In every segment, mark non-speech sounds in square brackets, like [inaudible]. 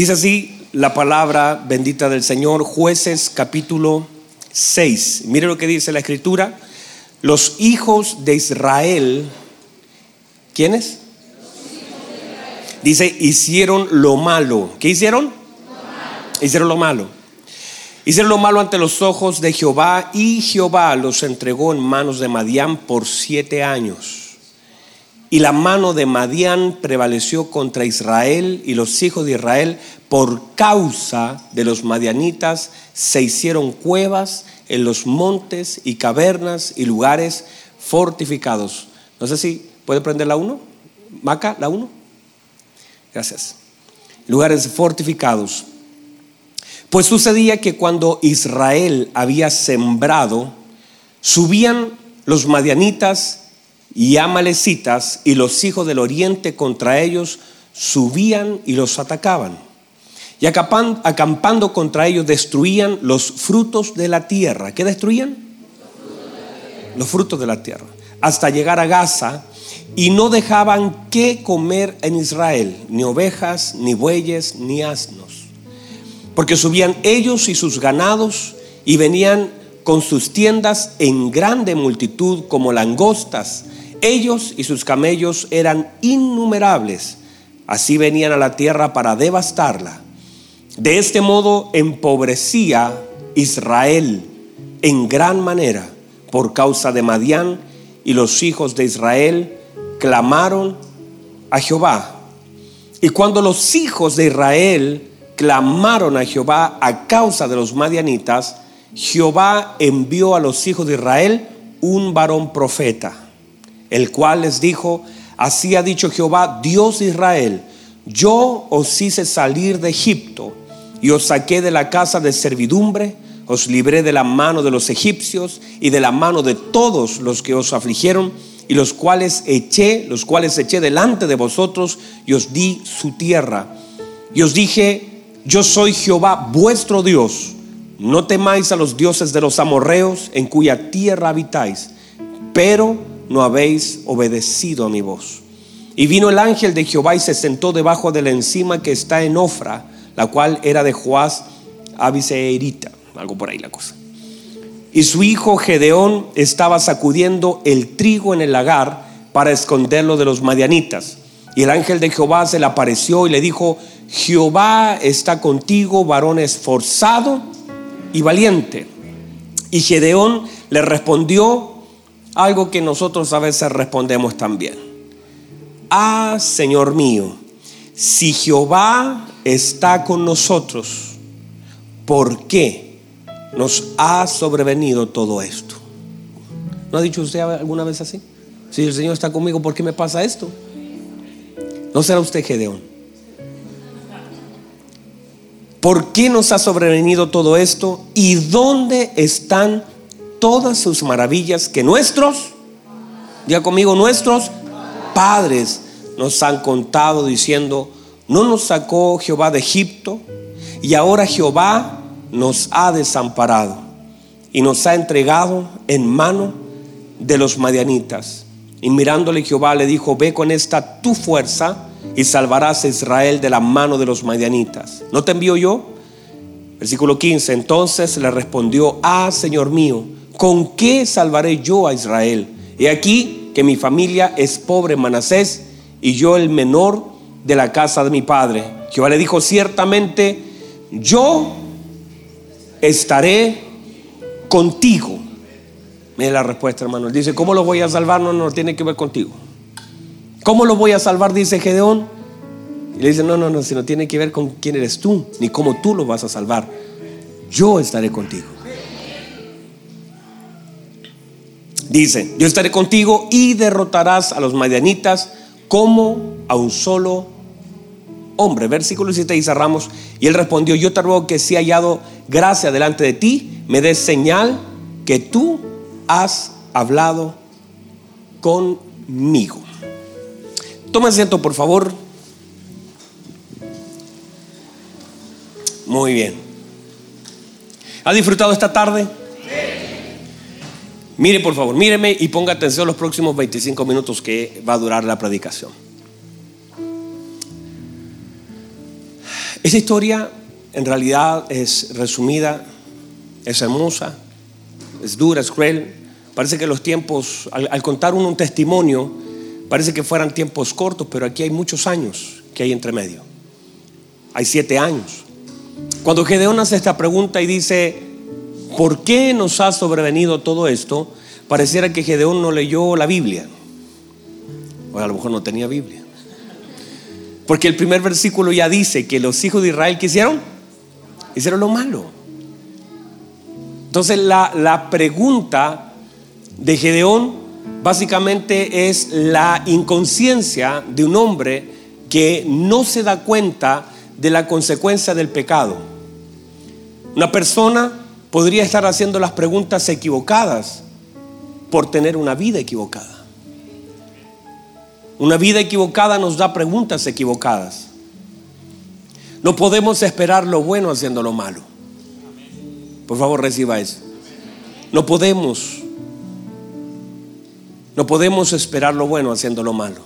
Dice así la palabra bendita del Señor, jueces capítulo 6. Mire lo que dice la escritura. Los hijos de Israel, ¿quiénes? Dice, hicieron lo malo. ¿Qué hicieron? Hicieron lo malo. Hicieron lo malo ante los ojos de Jehová y Jehová los entregó en manos de Madián por siete años. Y la mano de Madián prevaleció contra Israel y los hijos de Israel por causa de los madianitas se hicieron cuevas en los montes y cavernas y lugares fortificados. No sé si puede prender la uno. Maca, la uno. Gracias. Lugares fortificados. Pues sucedía que cuando Israel había sembrado, subían los madianitas y amalecitas y los hijos del oriente contra ellos subían y los atacaban. Y acampando contra ellos destruían los frutos de la tierra. ¿Qué destruían? Los frutos de la tierra. Hasta llegar a Gaza y no dejaban qué comer en Israel, ni ovejas, ni bueyes, ni asnos porque subían ellos y sus ganados y venían con sus tiendas en grande multitud como langostas. Ellos y sus camellos eran innumerables. Así venían a la tierra para devastarla. De este modo empobrecía Israel en gran manera por causa de Madián y los hijos de Israel clamaron a Jehová. Y cuando los hijos de Israel clamaron a Jehová a causa de los madianitas, Jehová envió a los hijos de Israel un varón profeta, el cual les dijo, así ha dicho Jehová, Dios de Israel, yo os hice salir de Egipto y os saqué de la casa de servidumbre, os libré de la mano de los egipcios y de la mano de todos los que os afligieron y los cuales eché, los cuales eché delante de vosotros y os di su tierra. Y os dije, yo soy Jehová vuestro Dios. No temáis a los dioses de los amorreos en cuya tierra habitáis, pero no habéis obedecido a mi voz. Y vino el ángel de Jehová y se sentó debajo de la encima que está en Ofra, la cual era de Joás Abiseerita, algo por ahí la cosa. Y su hijo Gedeón estaba sacudiendo el trigo en el lagar para esconderlo de los madianitas. Y el ángel de Jehová se le apareció y le dijo, Jehová está contigo, varón esforzado y valiente. Y Gedeón le respondió algo que nosotros a veces respondemos también. Ah, Señor mío, si Jehová está con nosotros, ¿por qué nos ha sobrevenido todo esto? ¿No ha dicho usted alguna vez así? Si el Señor está conmigo, ¿por qué me pasa esto? ¿No será usted Gedeón? ¿Por qué nos ha sobrevenido todo esto? ¿Y dónde están todas sus maravillas que nuestros, ya conmigo, nuestros padres nos han contado diciendo, no nos sacó Jehová de Egipto y ahora Jehová nos ha desamparado y nos ha entregado en mano de los madianitas. Y mirándole Jehová le dijo, ve con esta tu fuerza y salvarás a Israel de la mano de los madianitas. ¿No te envío yo? Versículo 15. Entonces le respondió, ah, Señor mío, ¿con qué salvaré yo a Israel? He aquí que mi familia es pobre Manasés y yo el menor de la casa de mi padre. Jehová le dijo, ciertamente yo estaré contigo. Mira la respuesta, hermano. Él dice, ¿cómo lo voy a salvar? No, no tiene que ver contigo. ¿Cómo lo voy a salvar? Dice Gedeón. Y le dice, no, no, no, si no tiene que ver con quién eres tú, ni cómo tú lo vas a salvar. Yo estaré contigo. Dice, yo estaré contigo y derrotarás a los madianitas como a un solo hombre. Versículo 7 y cerramos. Y él respondió, yo te ruego que si hallado gracia delante de ti, me des señal que tú has hablado conmigo. Toma asiento, por favor. Muy bien. ¿Ha disfrutado esta tarde? Mire, por favor, míreme y ponga atención los próximos 25 minutos que va a durar la predicación. Esa historia en realidad es resumida, es hermosa, es dura, es cruel. Parece que los tiempos, al, contar uno un testimonio, parece que fueran tiempos cortos, pero aquí hay muchos años que hay entre medio. Hay siete años. Cuando Gedeón hace esta pregunta y dice, ¿por qué nos ha sobrevenido todo esto? Pareciera que Gedeón no leyó la Biblia. O a lo mejor no tenía Biblia. Porque el primer versículo ya dice que los hijos de Israel, ¿qué hicieron? Hicieron lo malo. Entonces la, la pregunta de Gedeón básicamente es la inconsciencia de un hombre que no se da cuenta de la consecuencia del pecado. Una persona podría estar haciendo las preguntas equivocadas por tener una vida equivocada. Una vida equivocada nos da preguntas equivocadas. No podemos esperar lo bueno haciendo lo malo. Por favor, reciba eso. No podemos. No podemos esperar lo bueno haciendo lo malo.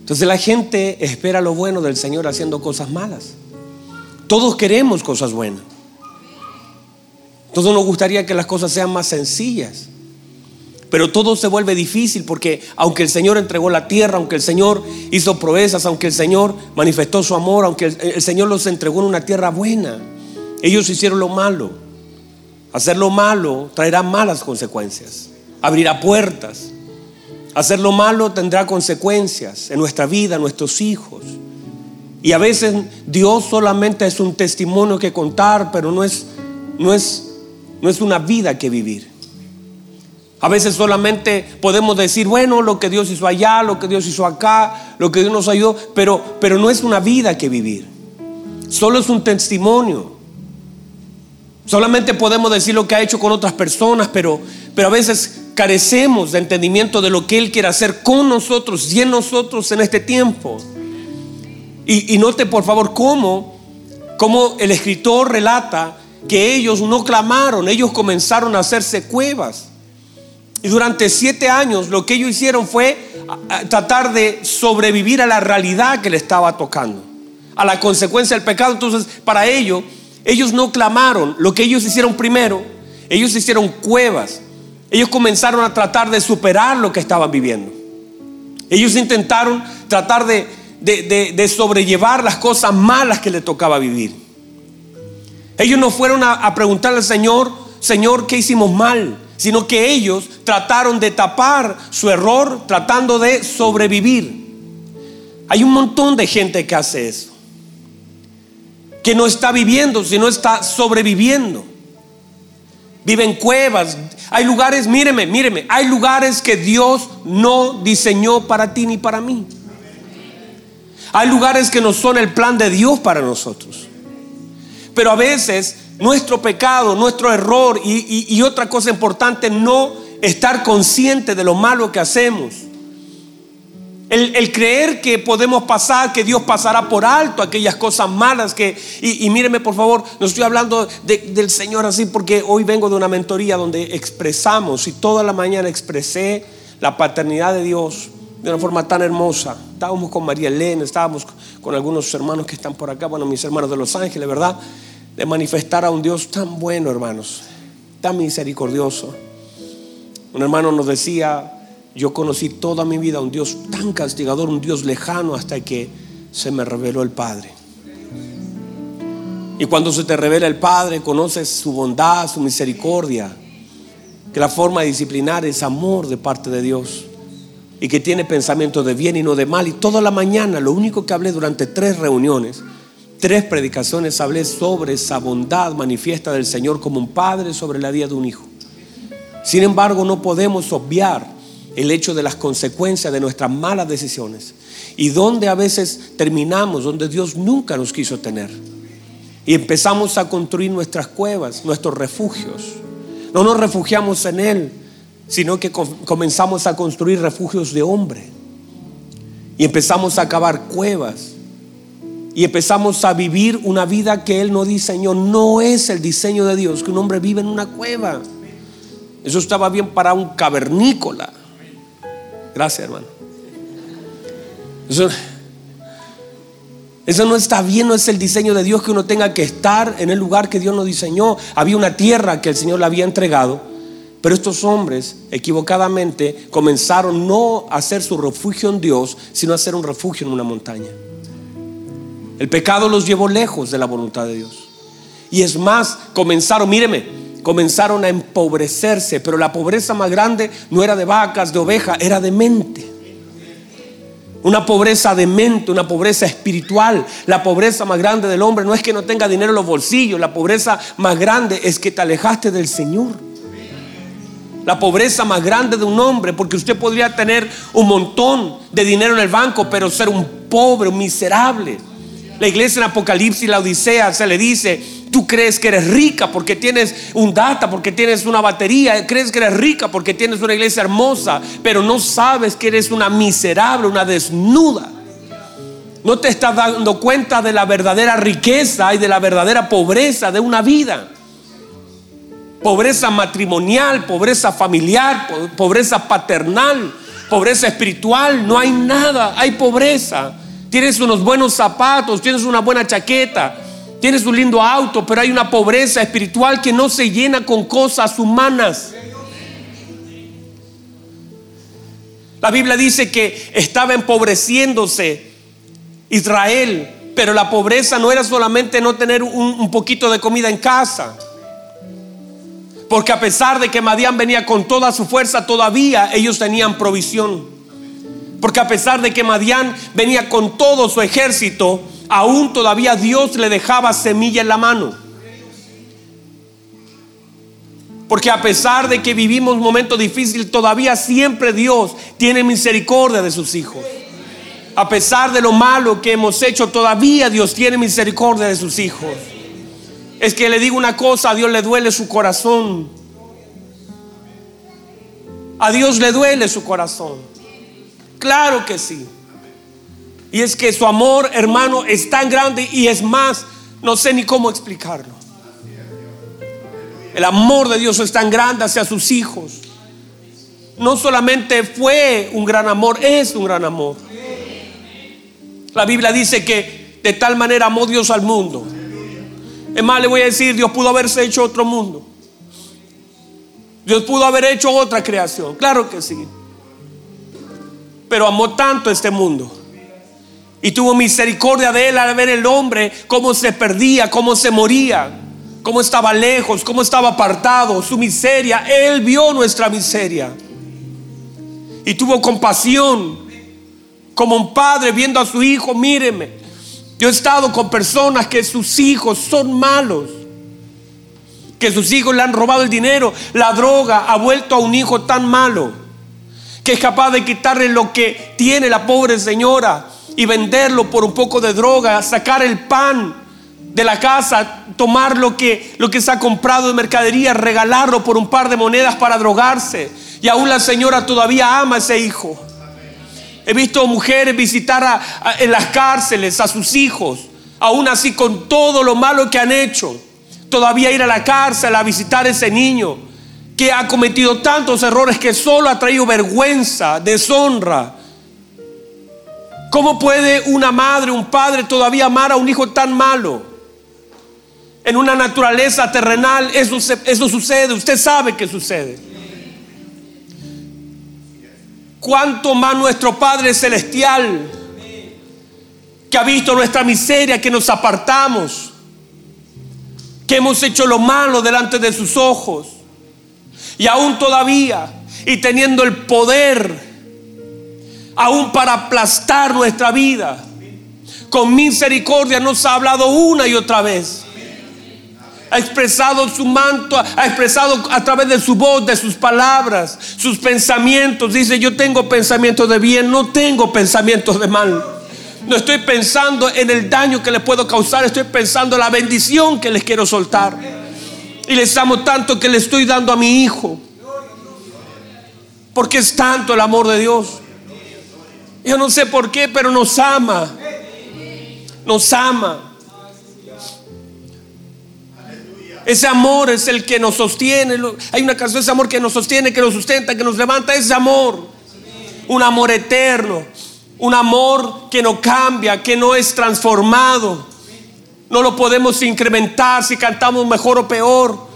Entonces la gente espera lo bueno del Señor haciendo cosas malas. Todos queremos cosas buenas. Todos nos gustaría que las cosas sean más sencillas. Pero todo se vuelve difícil porque aunque el Señor entregó la tierra, aunque el Señor hizo proezas, aunque el Señor manifestó su amor, aunque el, Señor los entregó en una tierra buena, ellos hicieron lo malo. Hacer lo malo traerá malas consecuencias, abrirá puertas. Hacer lo malo tendrá consecuencias en nuestra vida, en nuestros hijos. Y a veces Dios solamente es un testimonio que contar, pero no es, no es, no es una vida que vivir. A veces solamente podemos decir, bueno, lo que Dios hizo allá, lo que Dios hizo acá, lo que Dios nos ayudó, pero, pero no es una vida que vivir. Solo es un testimonio. Solamente podemos decir lo que ha hecho con otras personas, pero, pero a veces carecemos de entendimiento de lo que Él quiere hacer con nosotros y en nosotros en este tiempo. Y, y note por favor cómo, cómo el escritor relata que ellos no clamaron, ellos comenzaron a hacerse cuevas. Y durante siete años lo que ellos hicieron fue tratar de sobrevivir a la realidad que le estaba tocando, a la consecuencia del pecado. Entonces, para ello, ellos no clamaron. Lo que ellos hicieron primero, ellos hicieron cuevas. Ellos comenzaron a tratar de superar lo que estaban viviendo. Ellos intentaron tratar de, de, sobrellevar las cosas malas que le tocaba vivir. Ellos no fueron a, a preguntarle al Señor, Señor, ¿qué hicimos mal? sino que ellos trataron de tapar su error tratando de sobrevivir. Hay un montón de gente que hace eso, que no está viviendo, sino está sobreviviendo. Vive en cuevas. Hay lugares, míreme, míreme, hay lugares que Dios no diseñó para ti ni para mí. Hay lugares que no son el plan de Dios para nosotros. Pero a veces nuestro pecado, nuestro error y, otra cosa importante, no estar consciente de lo malo que hacemos. El, creer que podemos pasar, que Dios pasará por alto aquellas cosas malas que, y, míreme por favor, no estoy hablando del Señor así porque hoy vengo de una mentoría donde expresamos y toda la mañana expresé la paternidad de Dios de una forma tan hermosa. Estábamos con María Elena, estábamos con algunos hermanos que están por acá, bueno, mis hermanos de Los Ángeles, ¿verdad? de manifestar a un Dios tan bueno, hermanos, tan misericordioso. Un hermano nos decía, yo conocí toda mi vida a un Dios tan castigador, un Dios lejano, hasta que se me reveló el Padre. Y cuando se te revela el Padre, conoces su bondad, su misericordia, que la forma de disciplinar es amor de parte de Dios y que tiene pensamiento de bien y no de mal. Y toda la mañana, lo único que hablé durante tres reuniones, tres predicaciones hablé sobre esa bondad manifiesta del Señor como un padre sobre la vida de un hijo. Sin embargo, no podemos obviar el hecho de las consecuencias de nuestras malas decisiones y donde a veces terminamos, donde Dios nunca nos quiso tener. Y empezamos a construir nuestras cuevas, nuestros refugios. No nos refugiamos en Él, sino que comenzamos a construir refugios de hombre. Y empezamos a cavar cuevas y empezamos a vivir una vida que Él no diseñó. No es el diseño de Dios que un hombre vive en una cueva. Eso estaba bien para un cavernícola. Gracias, hermano. Eso no está bien, no es el diseño de Dios que uno tenga que estar en el lugar que Dios nos diseñó. Había una tierra que el Señor le había entregado, pero estos hombres equivocadamente comenzaron no a hacer su refugio en Dios, sino a hacer un refugio en una montaña. El pecado los llevó lejos de la voluntad de Dios. Y es más, comenzaron, míreme, comenzaron a empobrecerse, pero la pobreza más grande no era de vacas, de ovejas, era de mente. Una pobreza de mente, una pobreza espiritual. La pobreza más grande del hombre no es que no tenga dinero en los bolsillos, la pobreza más grande es que te alejaste del Señor. La pobreza más grande de un hombre, porque usted podría tener un montón de dinero en el banco, pero ser un pobre, un miserable. La iglesia en Apocalipsis, la Odisea, se le dice, tú crees que eres rica porque tienes un data, porque tienes una batería, crees que eres rica porque tienes una iglesia hermosa, pero no sabes que eres una miserable, una desnuda. No te estás dando cuenta de la verdadera riqueza y de la verdadera pobreza de una vida. Pobreza matrimonial, pobreza familiar, pobreza paternal, pobreza espiritual, no hay nada, hay pobreza. Tienes unos buenos zapatos, tienes una buena chaqueta, tienes un lindo auto, pero hay una pobreza espiritual que no se llena con cosas humanas. La Biblia dice que estaba empobreciéndose Israel, pero la pobreza no era solamente no tener un, poquito de comida en casa. Porque a pesar de que Madián venía con toda su fuerza, todavía ellos tenían provisión. Porque a pesar de que Madián venía con todo su ejército, aún todavía Dios le dejaba semilla en la mano. Porque a pesar de que vivimos momentos difíciles, todavía siempre Dios tiene misericordia de sus hijos. A pesar de lo malo que hemos hecho, todavía Dios tiene misericordia de sus hijos. Es que le digo una cosa, a Dios le duele su corazón. A Dios le duele su corazón. Claro que sí. Y es que su amor, hermano, es tan grande y es más, no sé ni cómo explicarlo. El amor de Dios es tan grande hacia sus hijos. No solamente fue un gran amor, es un gran amor. La Biblia dice que de tal manera amó Dios al mundo. Es más, le voy a decir, Dios pudo haberse hecho otro mundo. Dios pudo haber hecho otra creación. Claro que sí pero amó tanto este mundo. Y tuvo misericordia de él al ver el hombre cómo se perdía, cómo se moría, cómo estaba lejos, cómo estaba apartado, su miseria. Él vio nuestra miseria. Y tuvo compasión, como un padre viendo a su hijo, míreme. Yo he estado con personas que sus hijos son malos, que sus hijos le han robado el dinero, la droga ha vuelto a un hijo tan malo que es capaz de quitarle lo que tiene la pobre señora y venderlo por un poco de droga, sacar el pan de la casa, tomar lo que, lo que se ha comprado de mercadería, regalarlo por un par de monedas para drogarse. Y aún la señora todavía ama a ese hijo. He visto mujeres visitar en las cárceles a sus hijos, aún así con todo lo malo que han hecho. Todavía ir a la cárcel a visitar a ese niño que ha cometido tantos errores que solo ha traído vergüenza, deshonra. ¿Cómo puede una madre, un padre todavía amar a un hijo tan malo? En una naturaleza terrenal eso, eso sucede, usted sabe que sucede. ¿Cuánto más nuestro Padre Celestial, que ha visto nuestra miseria, que nos apartamos, que hemos hecho lo malo delante de sus ojos? Y aún todavía, y teniendo el poder, aún para aplastar nuestra vida, con misericordia nos ha hablado una y otra vez. Ha expresado su manto, ha expresado a través de su voz, de sus palabras, sus pensamientos. Dice, yo tengo pensamientos de bien, no tengo pensamientos de mal. No estoy pensando en el daño que les puedo causar, estoy pensando en la bendición que les quiero soltar. Y les amo tanto que le estoy dando a mi hijo. Porque es tanto el amor de Dios. Yo no sé por qué, pero nos ama. Nos ama. Ese amor es el que nos sostiene. Hay una canción, ese amor que nos sostiene, que nos sustenta, que nos levanta. Ese amor. Un amor eterno. Un amor que no cambia, que no es transformado. No lo podemos incrementar si cantamos mejor o peor.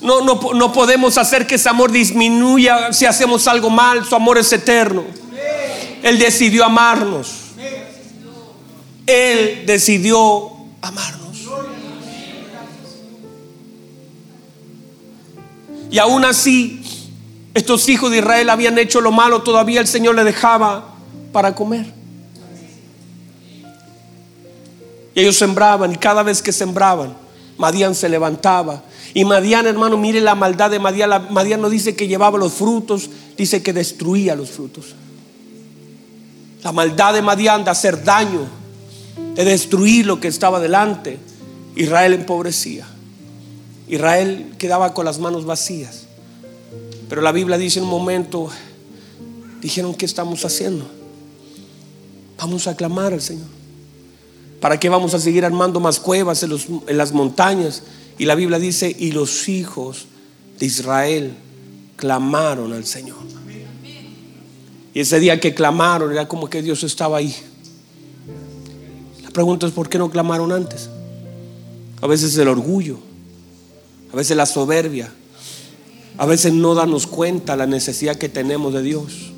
No, no, no podemos hacer que ese amor disminuya si hacemos algo mal. Su amor es eterno. Él decidió amarnos. Él decidió amarnos. Y aún así, estos hijos de Israel habían hecho lo malo, todavía el Señor le dejaba para comer. Y ellos sembraban, y cada vez que sembraban, Madián se levantaba. Y Madián, hermano, mire la maldad de Madián. Madián no dice que llevaba los frutos, dice que destruía los frutos. La maldad de Madián de hacer daño, de destruir lo que estaba delante. Israel empobrecía. Israel quedaba con las manos vacías. Pero la Biblia dice en un momento, dijeron, ¿qué estamos haciendo? Vamos a clamar al Señor. ¿Para qué vamos a seguir armando más cuevas en, las montañas? Y la Biblia dice, y los hijos de Israel clamaron al Señor. Y ese día que clamaron era como que Dios estaba ahí. La pregunta es, ¿por qué no clamaron antes? A veces el orgullo a veces la soberbia, a veces no darnos cuenta la necesidad que tenemos de Dios.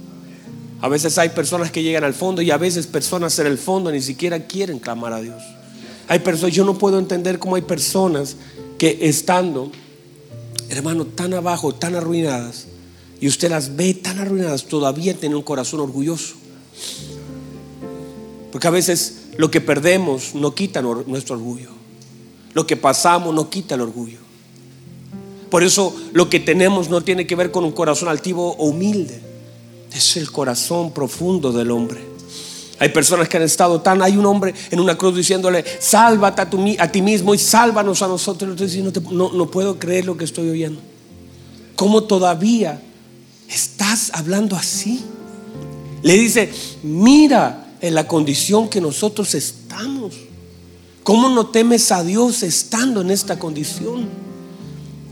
A veces hay personas que llegan al fondo y a veces personas en el fondo ni siquiera quieren clamar a Dios. Hay personas, yo no puedo entender cómo hay personas que estando, hermano, tan abajo, tan arruinadas, y usted las ve tan arruinadas, todavía tienen un corazón orgulloso. Porque a veces lo que perdemos no quita nuestro orgullo. Lo que pasamos no quita el orgullo. Por eso lo que tenemos no tiene que ver con un corazón altivo o humilde. Es el corazón profundo del hombre. Hay personas que han estado tan, hay un hombre en una cruz diciéndole, sálvate a, ti mismo y sálvanos a nosotros. no, no puedo creer lo que estoy oyendo. ¿Cómo todavía estás hablando así? Le dice, mira en la condición que nosotros estamos. ¿Cómo no temes a Dios estando en esta condición?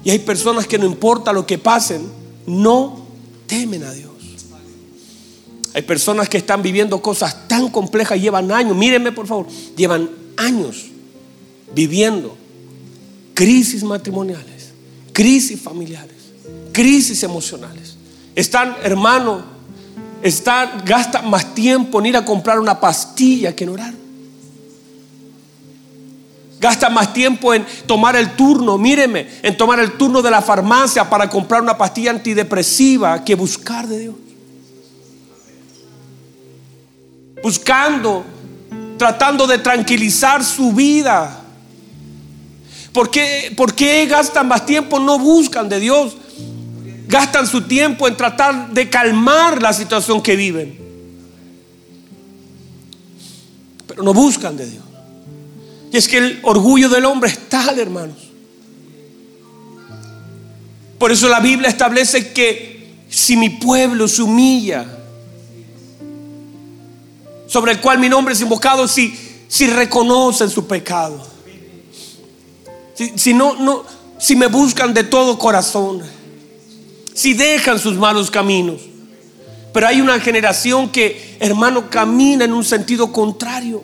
Y hay personas que no importa lo que pasen, no temen a Dios. Hay personas que están viviendo cosas tan complejas, llevan años, mírenme por favor, llevan años viviendo crisis matrimoniales, crisis familiares, crisis emocionales. Están, hermano, están, gastan más tiempo en ir a comprar una pastilla que en orar. Gasta más tiempo en tomar el turno, míreme, en tomar el turno de la farmacia para comprar una pastilla antidepresiva que buscar de Dios. Buscando, tratando de tranquilizar su vida. ¿Por qué, ¿Por qué gastan más tiempo? No buscan de Dios. Gastan su tiempo en tratar de calmar la situación que viven. Pero no buscan de Dios. Y es que el orgullo del hombre es tal, hermanos. Por eso la Biblia establece que si mi pueblo se humilla, sobre el cual mi nombre es invocado, si, si reconocen su pecado, si, si, no, no, si me buscan de todo corazón, si dejan sus malos caminos. Pero hay una generación que, hermano, camina en un sentido contrario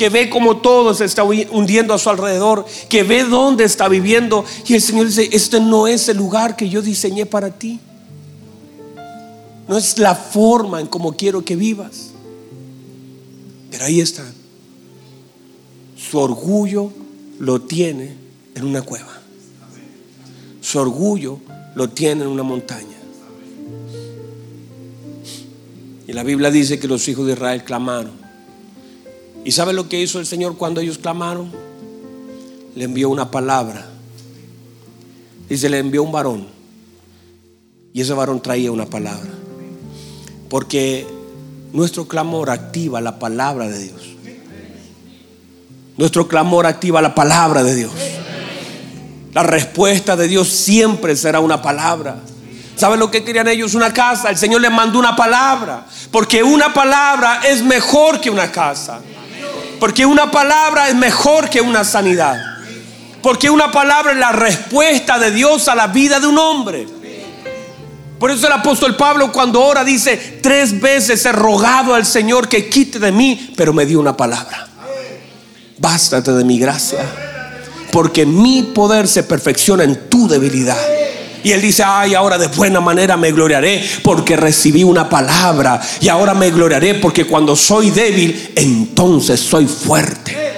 que ve como todo se está hundiendo a su alrededor, que ve dónde está viviendo. Y el Señor dice, este no es el lugar que yo diseñé para ti. No es la forma en como quiero que vivas. Pero ahí está. Su orgullo lo tiene en una cueva. Su orgullo lo tiene en una montaña. Y la Biblia dice que los hijos de Israel clamaron. ¿Y sabe lo que hizo el Señor cuando ellos clamaron? Le envió una palabra. Y se le envió un varón. Y ese varón traía una palabra. Porque nuestro clamor activa la palabra de Dios. Nuestro clamor activa la palabra de Dios. La respuesta de Dios siempre será una palabra. ¿Sabe lo que querían ellos? Una casa. El Señor les mandó una palabra. Porque una palabra es mejor que una casa. Porque una palabra es mejor que una sanidad. Porque una palabra es la respuesta de Dios a la vida de un hombre. Por eso el apóstol Pablo cuando ora dice, tres veces he rogado al Señor que quite de mí, pero me dio una palabra. Bástate de mi gracia, porque mi poder se perfecciona en tu debilidad. Y él dice, ay, ahora de buena manera me gloriaré porque recibí una palabra. Y ahora me gloriaré porque cuando soy débil, entonces soy fuerte.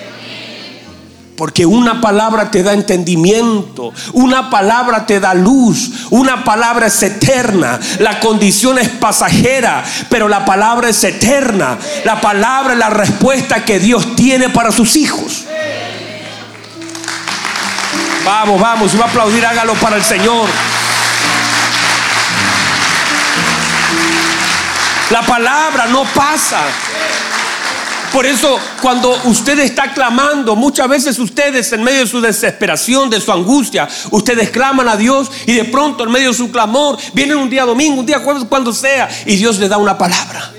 Porque una palabra te da entendimiento, una palabra te da luz, una palabra es eterna, la condición es pasajera, pero la palabra es eterna. La palabra es la respuesta que Dios tiene para sus hijos. Vamos, vamos, va a aplaudir, hágalo para el Señor. La palabra no pasa. Por eso cuando usted está clamando, muchas veces ustedes en medio de su desesperación, de su angustia, ustedes claman a Dios y de pronto en medio de su clamor viene un día domingo, un día cuando sea, y Dios le da una palabra.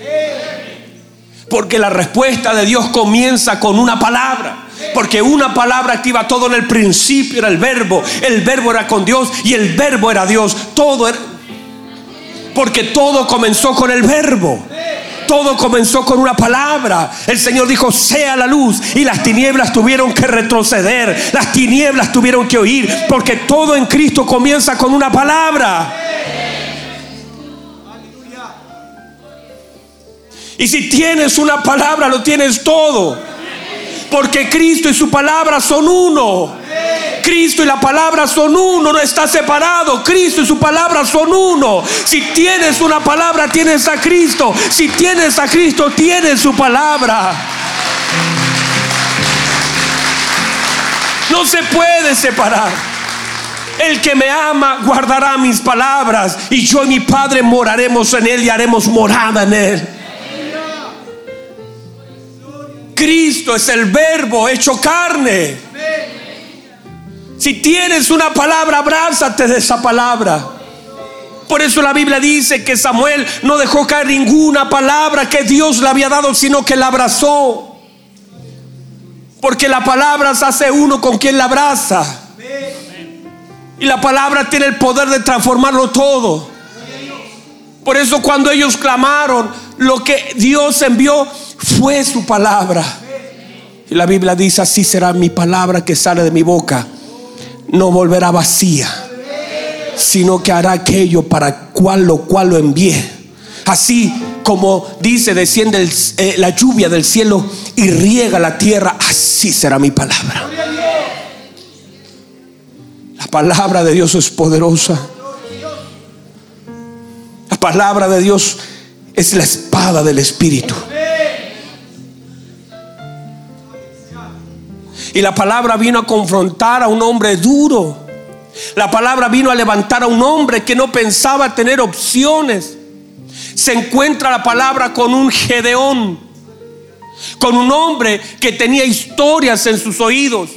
Porque la respuesta de Dios comienza con una palabra. Porque una palabra activa todo en el principio, era el verbo. El verbo era con Dios y el verbo era Dios. Todo era... Porque todo comenzó con el verbo. Todo comenzó con una palabra. El Señor dijo, sea la luz. Y las tinieblas tuvieron que retroceder. Las tinieblas tuvieron que oír. Porque todo en Cristo comienza con una palabra. Y si tienes una palabra, lo tienes todo. Porque Cristo y su palabra son uno. Cristo y la palabra son uno, no está separado. Cristo y su palabra son uno. Si tienes una palabra, tienes a Cristo. Si tienes a Cristo, tienes su palabra. No se puede separar. El que me ama guardará mis palabras y yo y mi Padre moraremos en él y haremos morada en él. Cristo es el verbo hecho carne. Si tienes una palabra, abrázate de esa palabra. Por eso la Biblia dice que Samuel no dejó caer ninguna palabra que Dios le había dado, sino que la abrazó. Porque la palabra se hace uno con quien la abraza. Y la palabra tiene el poder de transformarlo todo. Por eso cuando ellos clamaron, lo que Dios envió fue su palabra. Y la Biblia dice, así será mi palabra que sale de mi boca no volverá vacía, sino que hará aquello para cual lo cual lo envié. Así como dice, desciende eh, la lluvia del cielo y riega la tierra, así será mi palabra. La palabra de Dios es poderosa. La palabra de Dios es la espada del Espíritu. Y la palabra vino a confrontar a un hombre duro. La palabra vino a levantar a un hombre que no pensaba tener opciones. Se encuentra la palabra con un Gedeón, con un hombre que tenía historias en sus oídos,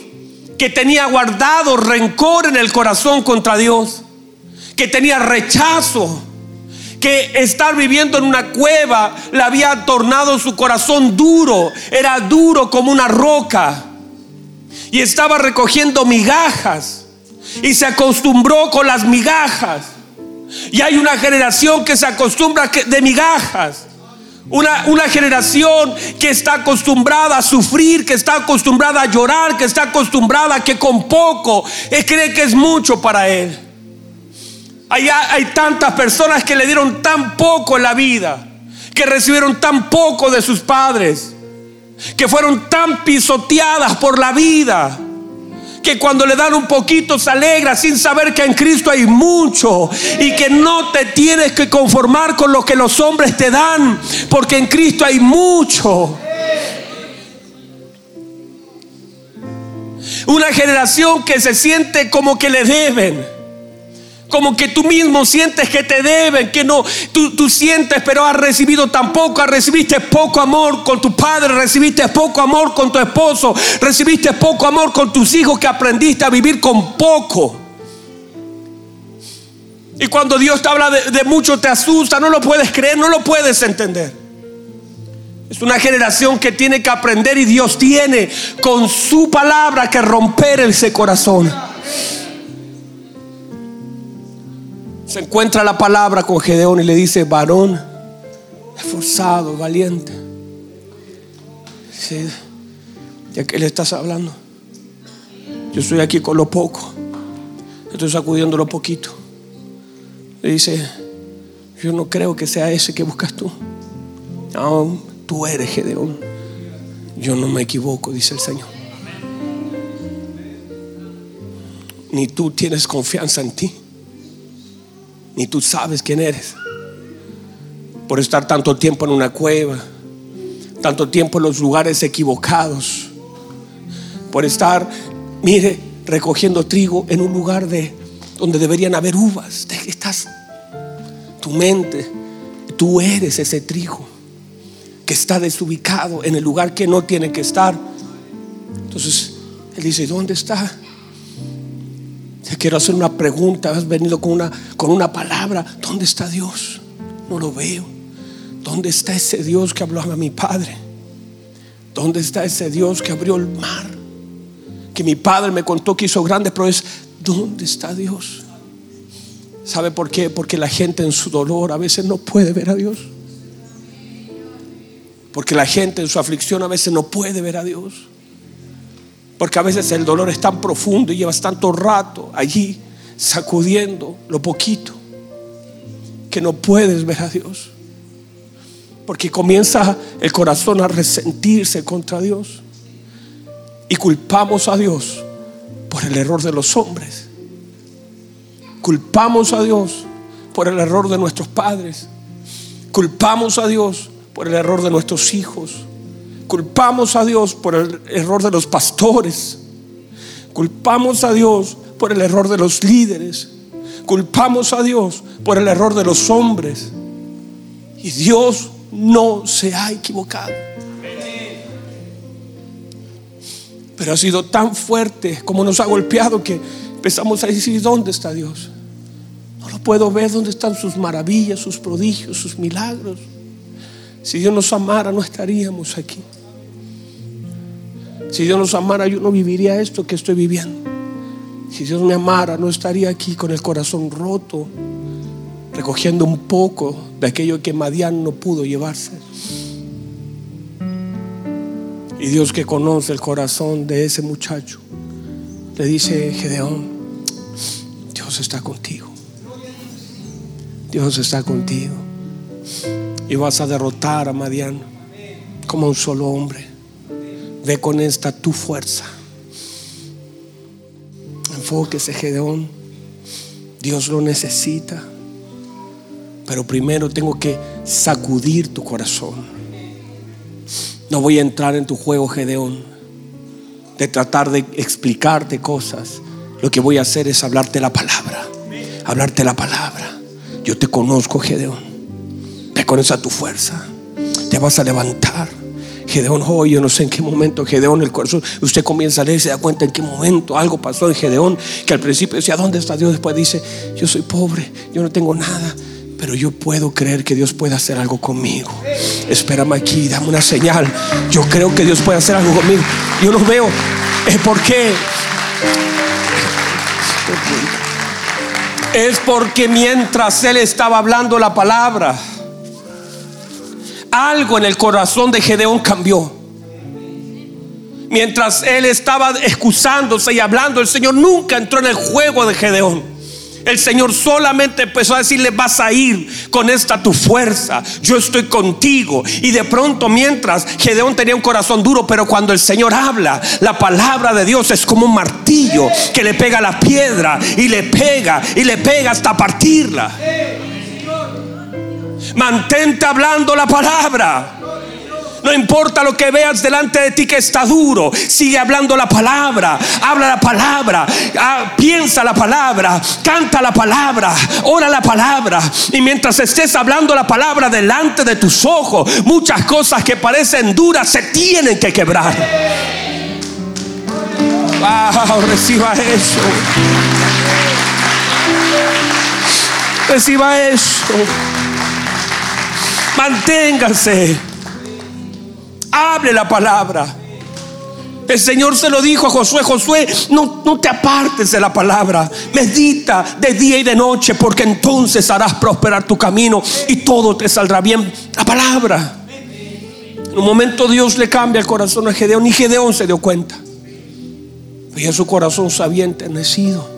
que tenía guardado rencor en el corazón contra Dios, que tenía rechazo, que estar viviendo en una cueva le había tornado su corazón duro, era duro como una roca y estaba recogiendo migajas y se acostumbró con las migajas. Y hay una generación que se acostumbra de migajas. Una, una, generación que está acostumbrada a sufrir, que está acostumbrada a llorar, que está acostumbrada a que con poco él cree que es mucho para él. Hay, hay tantas personas que le dieron tan poco en la vida, que recibieron tan poco de sus padres que fueron tan pisoteadas por la vida que cuando le dan un poquito se alegra sin saber que en Cristo hay mucho y que no te tienes que conformar con lo que los hombres te dan, porque en Cristo hay mucho. Una generación que se siente como que le deben. Como que tú mismo sientes que te deben, que no, tú, sientes, pero has recibido tan poco, recibiste poco amor con tu padre, recibiste poco amor con tu esposo, recibiste poco amor con tus hijos que aprendiste a vivir con poco. Y cuando Dios te habla de, de mucho te asusta, no lo puedes creer, no lo puedes entender. Es una generación que tiene que aprender y Dios tiene con su palabra que romper ese corazón. Se encuentra la palabra con Gedeón y le dice, varón, esforzado, valiente. Sí, ¿De qué le estás hablando? Yo estoy aquí con lo poco. Estoy sacudiendo lo poquito. Le dice, yo no creo que sea ese que buscas tú. No, tú eres Gedeón. Yo no me equivoco, dice el Señor. Ni tú tienes confianza en ti. Ni tú sabes quién eres. Por estar tanto tiempo en una cueva. Tanto tiempo en los lugares equivocados. Por estar, mire, recogiendo trigo en un lugar de donde deberían haber uvas. Estás tu mente, tú eres ese trigo que está desubicado en el lugar que no tiene que estar. Entonces, él dice, ¿dónde está? Te quiero hacer una pregunta. Has venido con una, con una palabra. ¿Dónde está Dios? No lo veo. ¿Dónde está ese Dios que habló a mi padre? ¿Dónde está ese Dios que abrió el mar? Que mi padre me contó que hizo grandes es ¿Dónde está Dios? ¿Sabe por qué? Porque la gente en su dolor a veces no puede ver a Dios. Porque la gente en su aflicción a veces no puede ver a Dios. Porque a veces el dolor es tan profundo y llevas tanto rato allí sacudiendo lo poquito que no puedes ver a Dios. Porque comienza el corazón a resentirse contra Dios. Y culpamos a Dios por el error de los hombres. Culpamos a Dios por el error de nuestros padres. Culpamos a Dios por el error de nuestros hijos. Culpamos a Dios por el error de los pastores. Culpamos a Dios por el error de los líderes. Culpamos a Dios por el error de los hombres. Y Dios no se ha equivocado. Pero ha sido tan fuerte como nos ha golpeado que empezamos a decir, ¿dónde está Dios? No lo puedo ver, ¿dónde están sus maravillas, sus prodigios, sus milagros? Si Dios nos amara, no estaríamos aquí. Si Dios nos amara, yo no viviría esto que estoy viviendo. Si Dios me amara, no estaría aquí con el corazón roto, recogiendo un poco de aquello que Madián no pudo llevarse. Y Dios que conoce el corazón de ese muchacho, le dice, Gedeón, Dios está contigo. Dios está contigo. Y vas a derrotar a Madián como un solo hombre. Ve con esta tu fuerza. Enfóquese, Gedeón. Dios lo necesita. Pero primero tengo que sacudir tu corazón. No voy a entrar en tu juego, Gedeón, de tratar de explicarte cosas. Lo que voy a hacer es hablarte la palabra. Hablarte la palabra. Yo te conozco, Gedeón. Ve con esa tu fuerza. Te vas a levantar Gedeón, hoy yo no sé en qué momento Gedeón, el corazón, usted comienza a leer, se da cuenta en qué momento algo pasó en Gedeón, que al principio decía, ¿dónde está Dios? Después dice, yo soy pobre, yo no tengo nada, pero yo puedo creer que Dios puede hacer algo conmigo. Espérame aquí, dame una señal. Yo creo que Dios puede hacer algo conmigo. Yo lo veo. Es porque es porque mientras él estaba hablando la palabra, algo en el corazón de Gedeón cambió. Mientras él estaba excusándose y hablando, el Señor nunca entró en el juego de Gedeón. El Señor solamente empezó a decirle, vas a ir con esta tu fuerza, yo estoy contigo. Y de pronto mientras Gedeón tenía un corazón duro, pero cuando el Señor habla, la palabra de Dios es como un martillo que le pega la piedra y le pega y le pega hasta partirla. Mantente hablando la palabra. No importa lo que veas delante de ti que está duro. Sigue hablando la palabra. Habla la palabra. Ah, piensa la palabra. Canta la palabra. Ora la palabra. Y mientras estés hablando la palabra delante de tus ojos, muchas cosas que parecen duras se tienen que quebrar. Wow, reciba eso. Reciba eso. Manténgase. Hable la palabra. El Señor se lo dijo a Josué, Josué, no, no te apartes de la palabra, medita de día y de noche, porque entonces harás prosperar tu camino y todo te saldrá bien. La palabra. En un momento Dios le cambia el corazón a Gedeón y Gedeón se dio cuenta. Y su corazón se había enternecido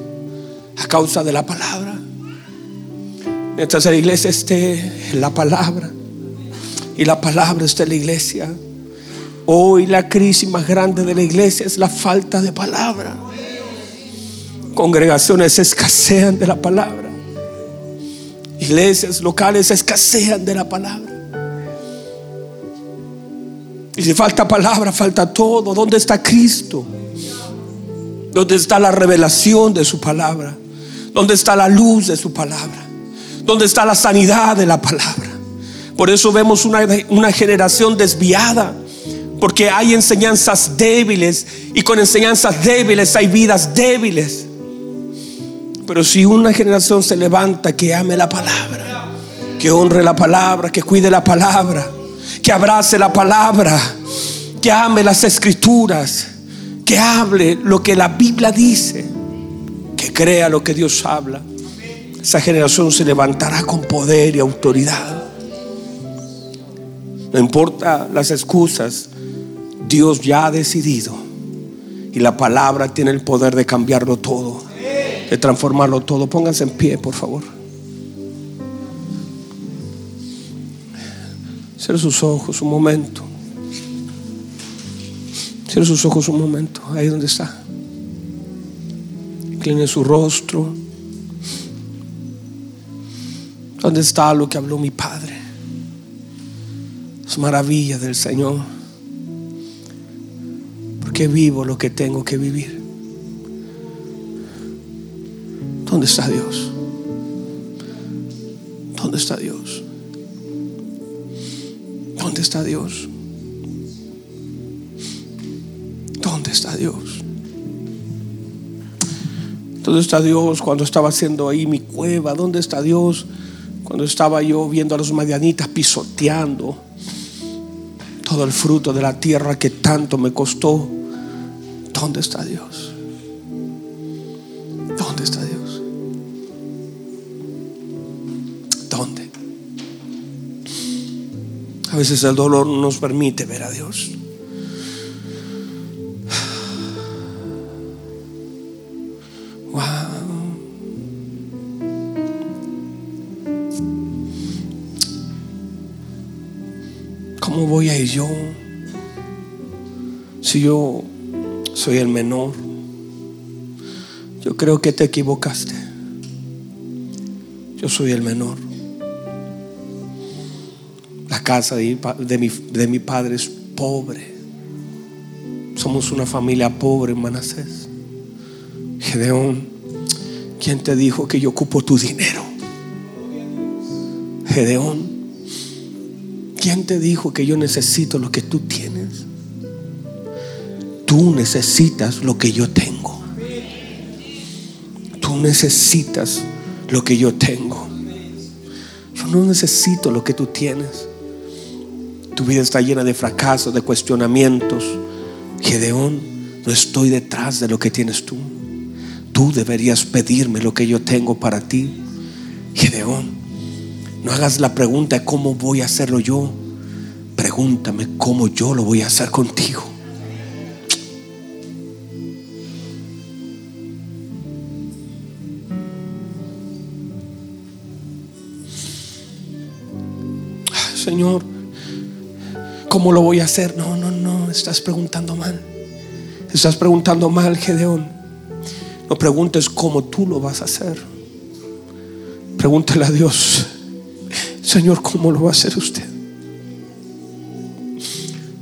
a causa de la palabra. Mientras la iglesia esté en la palabra y la palabra esté en la iglesia, hoy la crisis más grande de la iglesia es la falta de palabra. Congregaciones escasean de la palabra. Iglesias locales escasean de la palabra. Y si falta palabra, falta todo. ¿Dónde está Cristo? ¿Dónde está la revelación de su palabra? ¿Dónde está la luz de su palabra? ¿Dónde está la sanidad de la palabra? Por eso vemos una, una generación desviada. Porque hay enseñanzas débiles y con enseñanzas débiles hay vidas débiles. Pero si una generación se levanta que ame la palabra, que honre la palabra, que cuide la palabra, que abrace la palabra, que ame las escrituras, que hable lo que la Biblia dice, que crea lo que Dios habla. Esa generación se levantará con poder y autoridad. No importa las excusas, Dios ya ha decidido. Y la palabra tiene el poder de cambiarlo todo, de transformarlo todo. Pónganse en pie, por favor. Cierre sus ojos un momento. Cierre sus ojos un momento, ahí donde está. Incline su rostro. ¿Dónde está lo que habló mi Padre? Es maravilla del Señor. Porque vivo lo que tengo que vivir. ¿Dónde está Dios? ¿Dónde está Dios? ¿Dónde está Dios? ¿Dónde está Dios? ¿Dónde está Dios cuando estaba haciendo ahí mi cueva? ¿Dónde está Dios cuando estaba yo viendo a los madianitas pisoteando el fruto de la tierra que tanto me costó? ¿Dónde está Dios? ¿Dónde está Dios? ¿Dónde? A veces el dolor no nos permite ver a Dios. Voy yo? Si yo soy el menor, yo creo que te equivocaste. Yo soy el menor. La casa de mi, pa- de mi- de mi padre es pobre. Somos una familia pobre en Manasés. Gedeón, ¿quién te dijo que yo ocupo tu dinero? Gedeón, ¿quién te dijo que yo necesito lo que tú tienes? Tú necesitas lo que yo tengo. Tú necesitas lo que yo tengo. Yo no necesito lo que tú tienes. Tu vida está llena de fracasos, de cuestionamientos. Gedeón, no estoy detrás de lo que tienes tú. Tú deberías pedirme lo que yo tengo para ti. Gedeón, no hagas la pregunta de cómo voy a hacerlo yo. Pregúntame cómo yo lo voy a hacer contigo. Señor, ¿cómo lo voy a hacer? No, no, no, estás preguntando mal. Estás preguntando mal, Gedeón. No preguntes cómo tú lo vas a hacer. Pregúntale a Dios, Señor, ¿cómo lo va a hacer usted?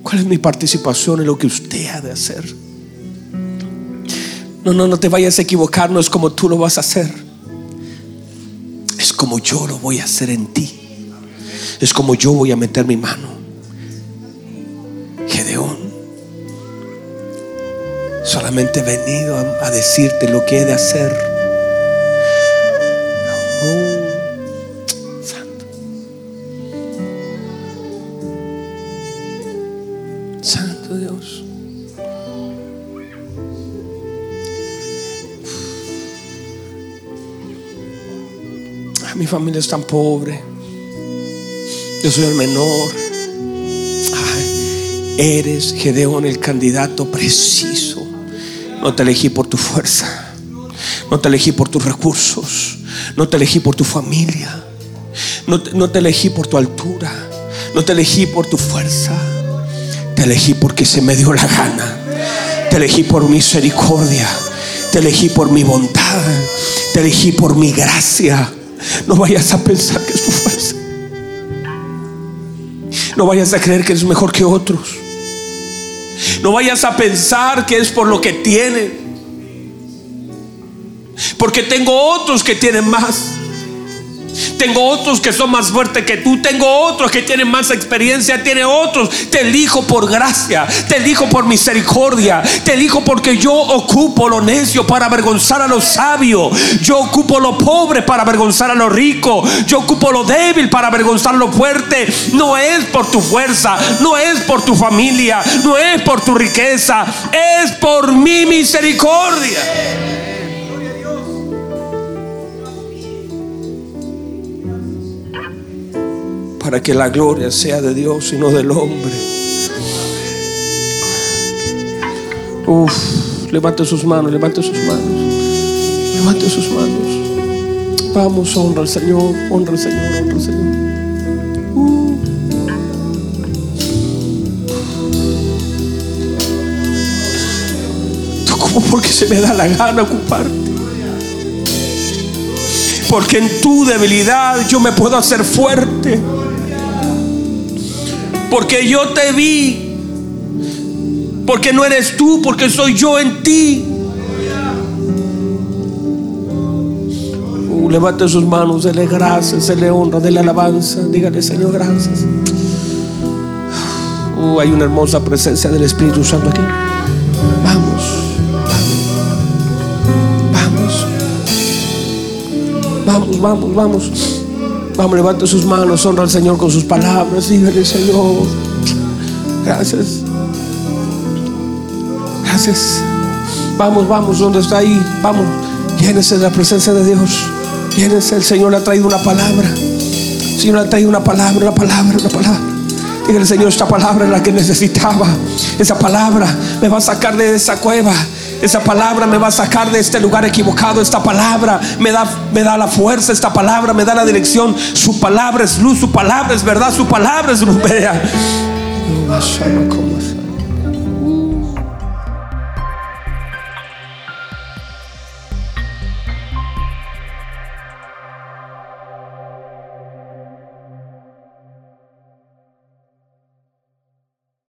¿Cuál es mi participación en lo que usted ha de hacer? No, no, no te vayas a equivocar, no es como tú lo vas a hacer. Es como yo lo voy a hacer en ti. Es como yo voy a meter mi mano. Gedeón, solamente he venido a, decirte lo que he de hacer. Mi familia es tan pobre. Yo soy el menor. Eres Gedeón el candidato preciso. No te elegí por tu fuerza. No te elegí por tus recursos. No te elegí por tu familia. No no te elegí por tu altura. No te elegí por tu fuerza. Te elegí porque se me dio la gana. Te elegí por misericordia. Te elegí por mi bondad. Te elegí por mi gracia. No vayas a pensar que es tu fuerza. No vayas a creer que eres mejor que otros. No vayas a pensar que es por lo que tienes. Porque tengo otros que tienen más. Tengo otros que son más fuertes que tú. Tengo otros que tienen más experiencia. Tiene otros. Te elijo por gracia. Te elijo por misericordia. Te elijo porque yo ocupo lo necio para avergonzar a los sabios. Yo ocupo lo pobre para avergonzar a lo rico. Yo ocupo lo débil para avergonzar a lo fuerte. No es por tu fuerza. No es por tu familia. No es por tu riqueza. Es por mi misericordia. Para que la gloria sea de Dios y no del hombre. Uf, levante sus manos, levante sus manos, levante sus manos. Vamos, honra al Señor, honra al Señor, honra al Señor. Uh. Como porque se me da la gana ocuparte. Porque en tu debilidad yo me puedo hacer fuerte. Porque yo te vi. Porque no eres tú, porque soy yo en ti. Uh, levante sus manos, dele gracias, dele honra, dele alabanza. Dígale, Señor, gracias. Uh, hay una hermosa presencia del Espíritu Santo aquí. Vamos, vamos, vamos, vamos, vamos. Vamos, levante sus manos, honra al Señor con sus palabras. Dígale, Señor, gracias. Gracias. Vamos, vamos, donde está ahí. Vamos, llénese de la presencia de Dios. Llénese, el Señor le ha traído una palabra. El Señor le ha traído una palabra, una palabra, una palabra. Dígale, Señor, esta palabra es la que necesitaba. Esa palabra me va a sacar de esa cueva. Esa palabra me va a sacar de este lugar equivocado. Esta palabra me da, me da la fuerza. Esta palabra me da la dirección. Su palabra es luz. Su palabra es verdad. Su palabra es luz. [laughs]